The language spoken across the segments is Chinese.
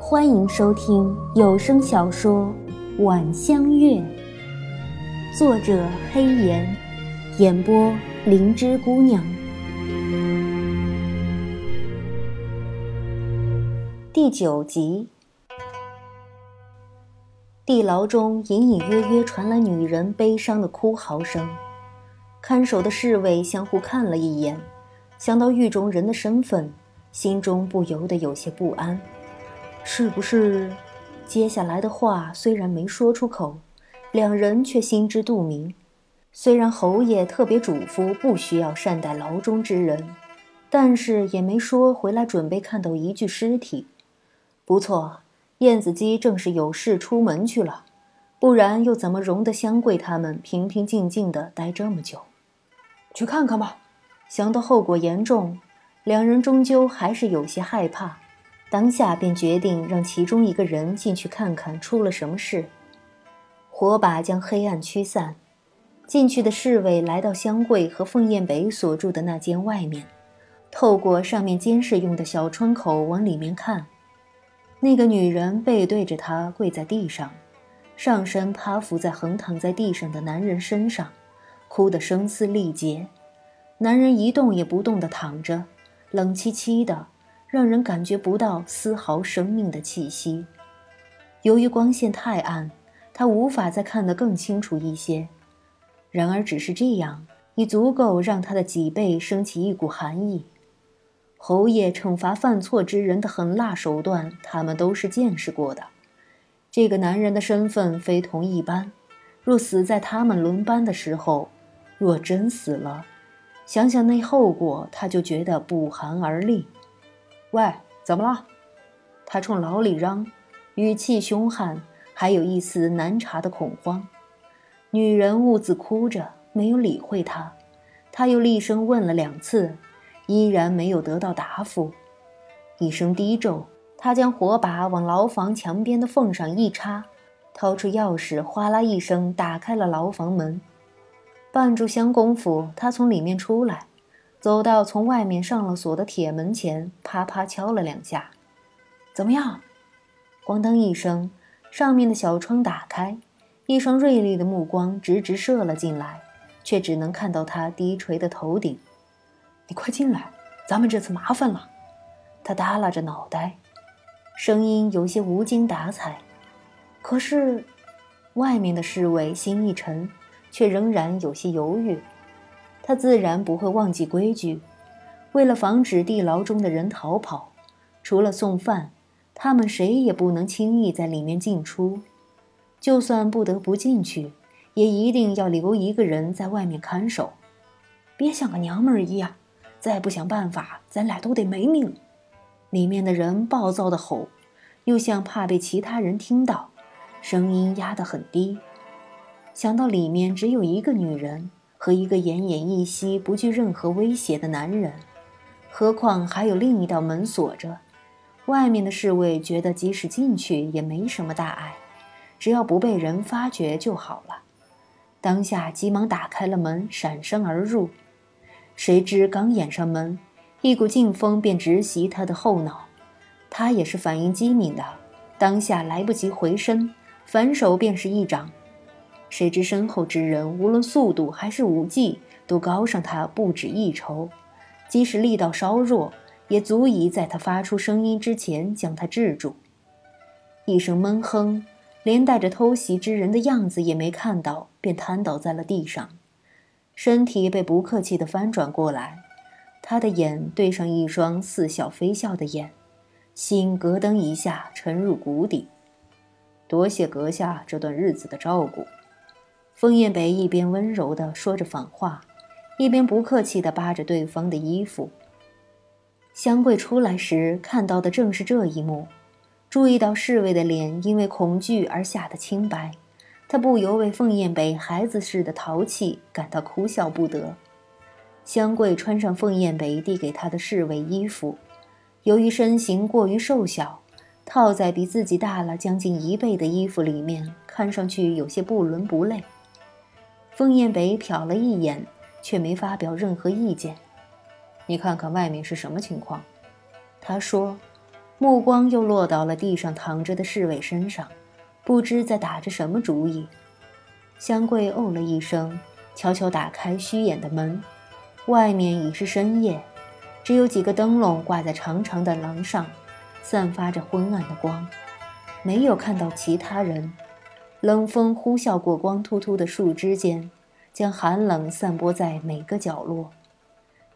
欢迎收听有声小说《晚香月》，作者黑岩，演播灵芝姑娘。第九集，地牢中隐隐约约传来女人悲伤的哭嚎声，看守的侍卫相互看了一眼，想到狱中人的身份，心中不由得有些不安。是不是？接下来的话虽然没说出口，两人却心知肚明。虽然侯爷特别嘱咐不需要善待牢中之人，但是也没说回来准备看到一具尸体。不错，燕子姬正是有事出门去了，不然又怎么容得香桂他们平平静静的待这么久？去看看吧。想到后果严重，两人终究还是有些害怕。当下便决定让其中一个人进去看看出了什么事。火把将黑暗驱散，进去的侍卫来到香桂和凤燕北所住的那间外面，透过上面监视用的小窗口往里面看。那个女人背对着他跪在地上，上身趴伏在横躺在地上的男人身上，哭得声嘶力竭。男人一动也不动地躺着，冷凄凄的。让人感觉不到丝毫生命的气息。由于光线太暗，他无法再看得更清楚一些。然而，只是这样已足够让他的脊背升起一股寒意。侯爷惩罚犯错之人的狠辣手段，他们都是见识过的。这个男人的身份非同一般，若死在他们轮班的时候，若真死了，想想那后果，他就觉得不寒而栗。喂，怎么了？他冲牢里嚷，语气凶悍，还有一丝难察的恐慌。女人兀自哭着，没有理会他。他又厉声问了两次，依然没有得到答复。一声低咒，他将火把往牢房墙边的缝上一插，掏出钥匙，哗啦一声打开了牢房门。半炷香功夫，他从里面出来。走到从外面上了锁的铁门前，啪啪敲了两下。怎么样？咣当一声，上面的小窗打开，一双锐利的目光直直射了进来，却只能看到他低垂的头顶。你快进来，咱们这次麻烦了。他耷拉着脑袋，声音有些无精打采。可是，外面的侍卫心一沉，却仍然有些犹豫。他自然不会忘记规矩。为了防止地牢中的人逃跑，除了送饭，他们谁也不能轻易在里面进出。就算不得不进去，也一定要留一个人在外面看守。别像个娘们儿一样，再不想办法，咱俩都得没命。里面的人暴躁地吼，又像怕被其他人听到，声音压得很低。想到里面只有一个女人。和一个奄奄一息、不惧任何威胁的男人，何况还有另一道门锁着。外面的侍卫觉得，即使进去也没什么大碍，只要不被人发觉就好了。当下急忙打开了门，闪身而入。谁知刚掩上门，一股劲风便直袭他的后脑。他也是反应机敏的，当下来不及回身，反手便是一掌。谁知身后之人无论速度还是武技都高上他不止一筹，即使力道稍弱，也足以在他发出声音之前将他制住。一声闷哼，连带着偷袭之人的样子也没看到，便瘫倒在了地上，身体被不客气地翻转过来，他的眼对上一双似笑非笑的眼，心咯噔一下沉入谷底。多谢阁下这段日子的照顾。枫叶北一边温柔地说着反话，一边不客气地扒着对方的衣服。香桂出来时看到的正是这一幕，注意到侍卫的脸因为恐惧而吓得青白，他不由为凤燕北孩子似的淘气感到哭笑不得。香桂穿上凤燕北递给她的侍卫衣服，由于身形过于瘦小，套在比自己大了将近一倍的衣服里面，看上去有些不伦不类。凤燕北瞟了一眼，却没发表任何意见。你看看外面是什么情况？他说，目光又落到了地上躺着的侍卫身上，不知在打着什么主意。香桂哦了一声，悄悄打开虚掩的门，外面已是深夜，只有几个灯笼挂在长长的廊上，散发着昏暗的光，没有看到其他人。冷风呼啸过光秃秃的树枝间，将寒冷散播在每个角落。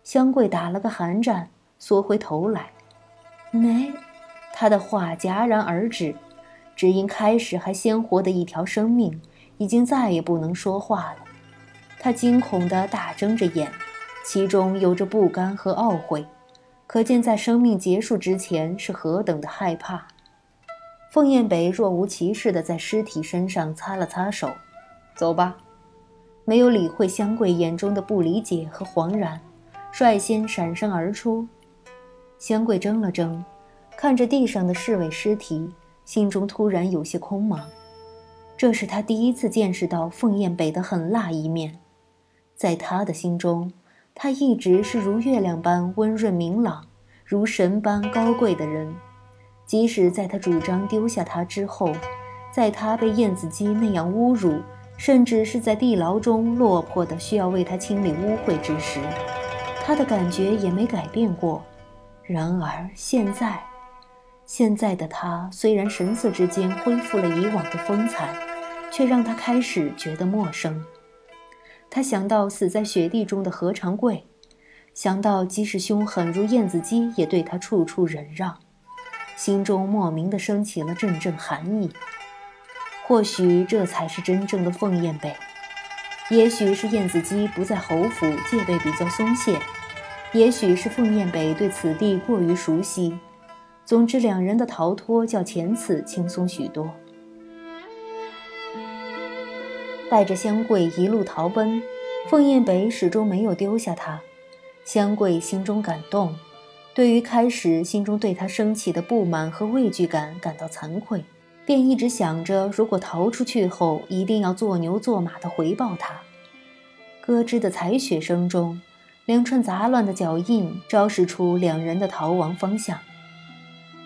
香桂打了个寒战，缩回头来。没，他的话戛然而止，只因开始还鲜活的一条生命，已经再也不能说话了。他惊恐地大睁着眼，其中有着不甘和懊悔，可见在生命结束之前是何等的害怕。凤燕北若无其事地在尸体身上擦了擦手，走吧，没有理会香桂眼中的不理解和惶然，率先闪身而出。香桂怔了怔，看着地上的侍卫尸体，心中突然有些空茫。这是他第一次见识到凤燕北的狠辣一面，在他的心中，他一直是如月亮般温润明朗，如神般高贵的人。即使在他主张丢下他之后，在他被燕子姬那样侮辱，甚至是在地牢中落魄的需要为他清理污秽之时，他的感觉也没改变过。然而现在，现在的他虽然神色之间恢复了以往的风采，却让他开始觉得陌生。他想到死在雪地中的何长贵，想到即使凶狠如燕子姬，也对他处处忍让。心中莫名的升起了阵阵寒意。或许这才是真正的凤燕北，也许是燕子姬不在侯府，戒备比较松懈；也许是凤燕北对此地过于熟悉。总之，两人的逃脱较前次轻松许多。带着香桂一路逃奔，凤燕北始终没有丢下他。香桂心中感动。对于开始心中对他升起的不满和畏惧感感到惭愧，便一直想着，如果逃出去后，一定要做牛做马的回报他。咯吱的踩雪声中，两串杂乱的脚印昭示出两人的逃亡方向。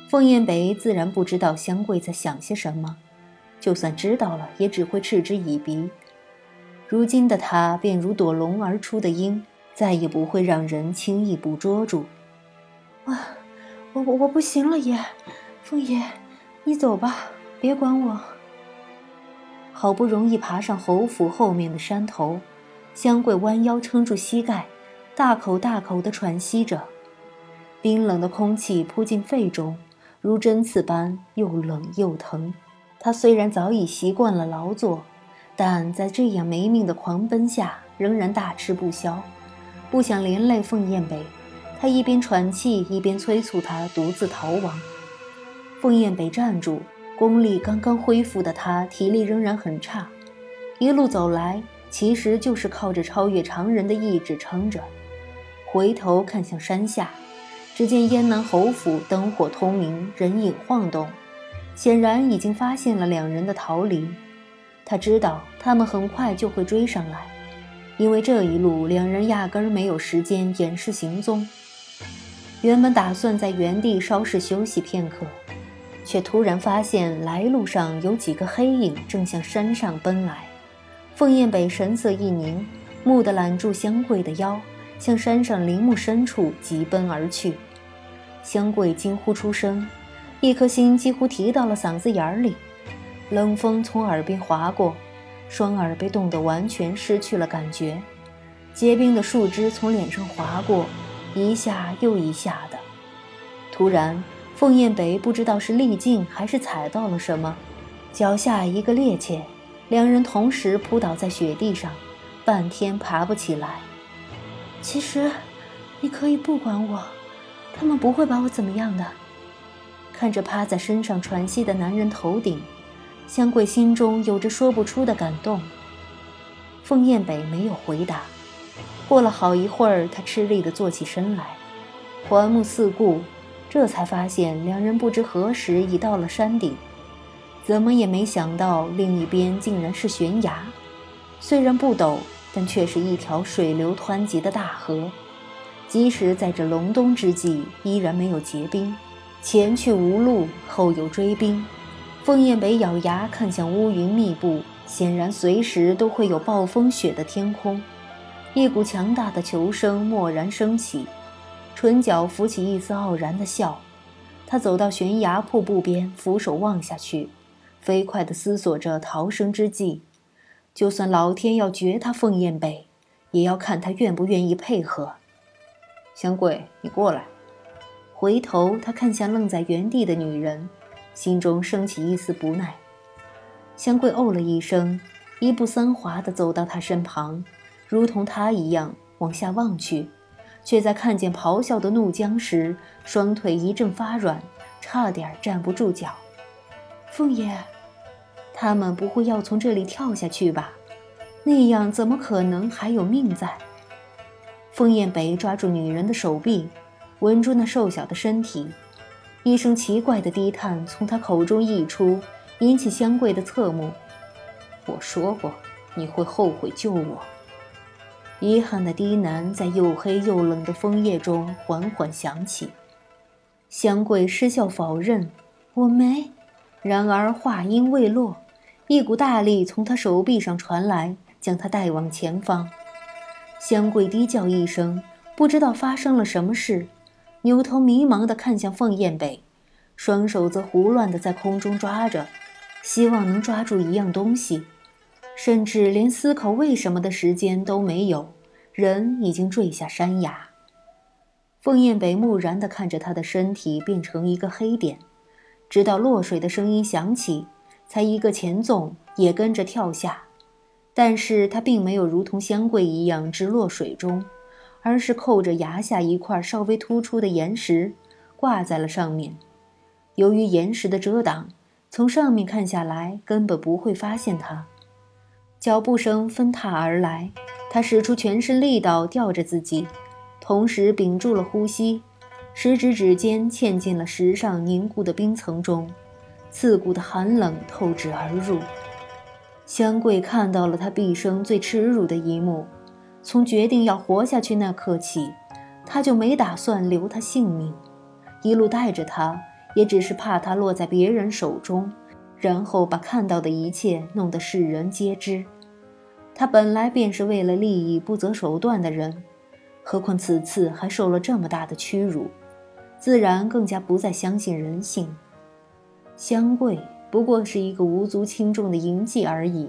凤燕北自然不知道香桂在想些什么，就算知道了，也只会嗤之以鼻。如今的他便如躲笼而出的鹰，再也不会让人轻易捕捉住。啊，我我我不行了，爷，凤爷，你走吧，别管我。好不容易爬上侯府后面的山头，香桂弯腰撑住膝盖，大口大口地喘息着，冰冷的空气扑进肺中，如针刺般又冷又疼。他虽然早已习惯了劳作，但在这样没命的狂奔下，仍然大吃不消，不想连累凤燕北。他一边喘气，一边催促他独自逃亡。凤燕北站住，功力刚刚恢复的他体力仍然很差，一路走来其实就是靠着超越常人的意志撑着。回头看向山下，只见燕南侯府灯火通明，人影晃动，显然已经发现了两人的逃离。他知道他们很快就会追上来，因为这一路两人压根儿没有时间掩饰行踪。原本打算在原地稍事休息片刻，却突然发现来路上有几个黑影正向山上奔来。凤燕北神色一凝，蓦地揽住香桂的腰，向山上林木深处疾奔而去。香桂惊呼出声，一颗心几乎提到了嗓子眼里。冷风从耳边划过，双耳被冻得完全失去了感觉。结冰的树枝从脸上划过。一下又一下的，突然，凤燕北不知道是力尽还是踩到了什么，脚下一个趔趄，两人同时扑倒在雪地上，半天爬不起来。其实，你可以不管我，他们不会把我怎么样的。看着趴在身上喘息的男人头顶，香桂心中有着说不出的感动。凤燕北没有回答。过了好一会儿，他吃力地坐起身来，环目四顾，这才发现两人不知何时已到了山顶。怎么也没想到，另一边竟然是悬崖，虽然不陡，但却是一条水流湍急的大河。即使在这隆冬之际，依然没有结冰。前去无路，后有追兵。凤燕北咬牙看向乌云密布，显然随时都会有暴风雪的天空。一股强大的求生蓦然升起，唇角浮起一丝傲然的笑。他走到悬崖瀑布边，俯首望下去，飞快地思索着逃生之计。就算老天要绝他凤燕北，也要看他愿不愿意配合。香桂，你过来。回头，他看向愣在原地的女人，心中升起一丝不耐。香桂哦了一声，一步三滑地走到他身旁，如同他一样往下望去，却在看见咆哮的怒江时，双腿一阵发软，差点站不住脚。凤爷，他们不会要从这里跳下去吧？那样怎么可能还有命在？凤燕北抓住女人的手臂，稳住那瘦小的身体，一声奇怪的低叹从他口中溢出，引起香桂的侧目。我说过，你会后悔救我。遗憾的低喃在又黑又冷的枫叶中缓缓响起。香桂失笑否认：“我没。”然而话音未落，一股大力从他手臂上传来，将他带往前方。香桂低叫一声，不知道发生了什么事，扭头迷茫地看向凤燕北，双手则胡乱地在空中抓着，希望能抓住一样东西，甚至连思考为什么的时间都没有，人已经坠下山崖。凤燕北木然地看着他的身体变成一个黑点，直到落水的声音响起，才一个前纵，也跟着跳下。但是他并没有如同香桂一样直落水中，而是扣着崖下一块稍微突出的岩石，挂在了上面。由于岩石的遮挡，从上面看下来根本不会发现他。脚步声纷沓而来，他使出全身力道吊着自己，同时屏住了呼吸，食指指尖嵌进了石上凝固的冰层中，刺骨的寒冷透指而入。香桂看到了他毕生最耻辱的一幕，从决定要活下去那刻起，他就没打算留他性命，一路带着他，也只是怕他落在别人手中，然后把看到的一切弄得世人皆知。他本来便是为了利益不择手段的人，何况此次还受了这么大的屈辱，自然更加不再相信人性。香桂。不过是一个无足轻重的营妓而已，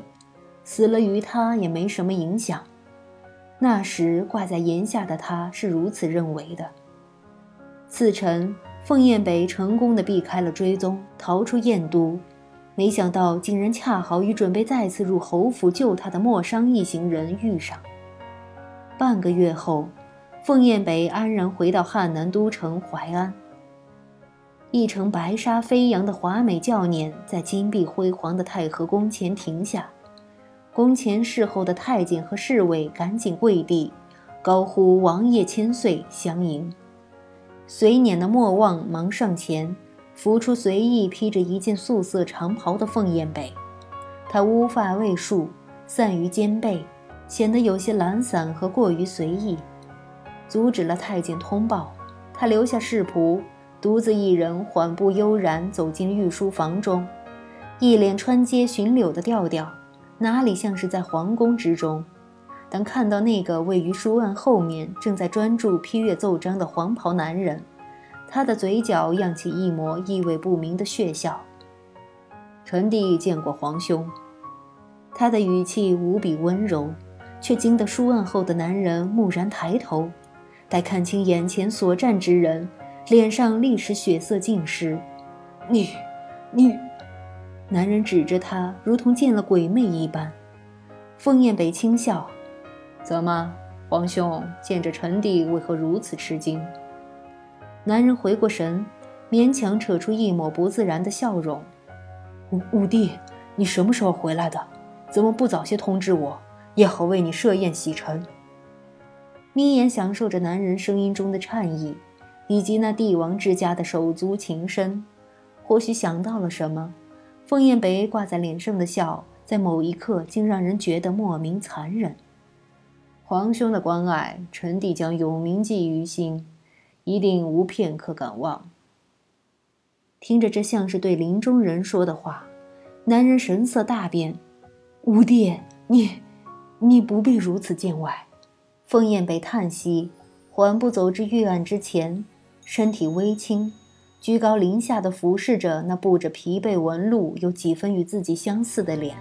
死了于他也没什么影响。那时挂在檐下的他是如此认为的。次晨，凤燕北成功的避开了追踪，逃出燕都，没想到竟然恰好与准备再次入侯府救他的莫商一行人遇上。半个月后，凤燕北安然回到汉南都城淮安。一乘白纱飞扬的华美轿辇在金碧辉煌的太和宫前停下，宫前侍候的太监和侍卫赶紧跪地，高呼“王爷千岁”相迎。随辇的莫望忙上前，浮出随意披着一件素色长袍的凤燕北，她乌发未束，散于肩背，显得有些懒散和过于随意。阻止了太监通报，他留下侍仆。独自一人缓步悠然走进御书房中，一脸穿街寻柳的调调，哪里像是在皇宫之中？当看到那个位于书案后面正在专注批阅奏章的黄袍男人，他的嘴角漾起一抹意味不明的血笑。臣弟见过皇兄。他的语气无比温柔，却惊得书案后的男人蓦然抬头，待看清眼前所站之人。脸上立时血色尽失，你，你，男人指着他，如同见了鬼魅一般。凤燕北轻笑：“怎么，皇兄见着臣弟为何如此吃惊？”男人回过神，勉强扯出一抹不自然的笑容：“五五弟，你什么时候回来的？怎么不早些通知我，也好为你设宴洗尘？”眯眼享受着男人声音中的颤意。以及那帝王之家的手足情深，或许想到了什么，凤燕北挂在脸上的笑，在某一刻竟让人觉得莫名残忍。皇兄的关爱，臣弟将永铭记于心，一定无片刻敢忘。听着，这像是对林中人说的话，男人神色大变。五弟，你，你不必如此见外。凤燕北叹息，缓步走至玉案之前，身体微倾。居高临下的俯视着那布着疲惫纹路、有几分与自己相似的脸，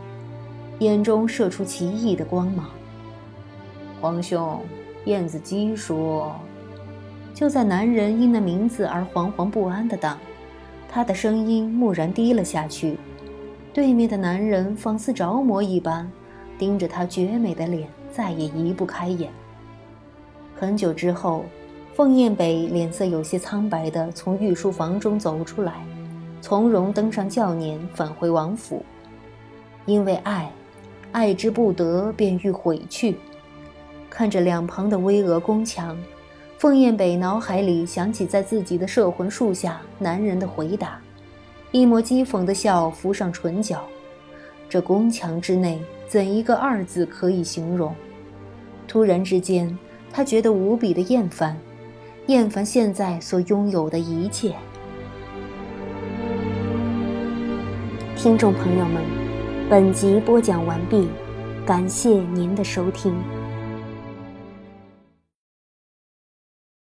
眼中射出奇异的光芒。皇兄，燕子姬说。就在男人因那名字而惶惶不安的当，他的声音蓦然低了下去。对面的男人仿似着魔一般，盯着他绝美的脸，再也移不开眼。很久之后。凤燕北脸色有些苍白地从御书房中走出来，从容登上轿辇，返回王府。因为爱，爱之不得，便欲毁去。看着两旁的巍峨宫墙，凤燕北脑海里想起在自己的摄魂术下男人的回答，一抹讥讽的笑浮上唇角。这宫墙之内，怎一个二字可以形容？突然之间，他觉得无比的厌烦。厌烦现在所拥有的一切。听众朋友们，本集播讲完毕，感谢您的收听。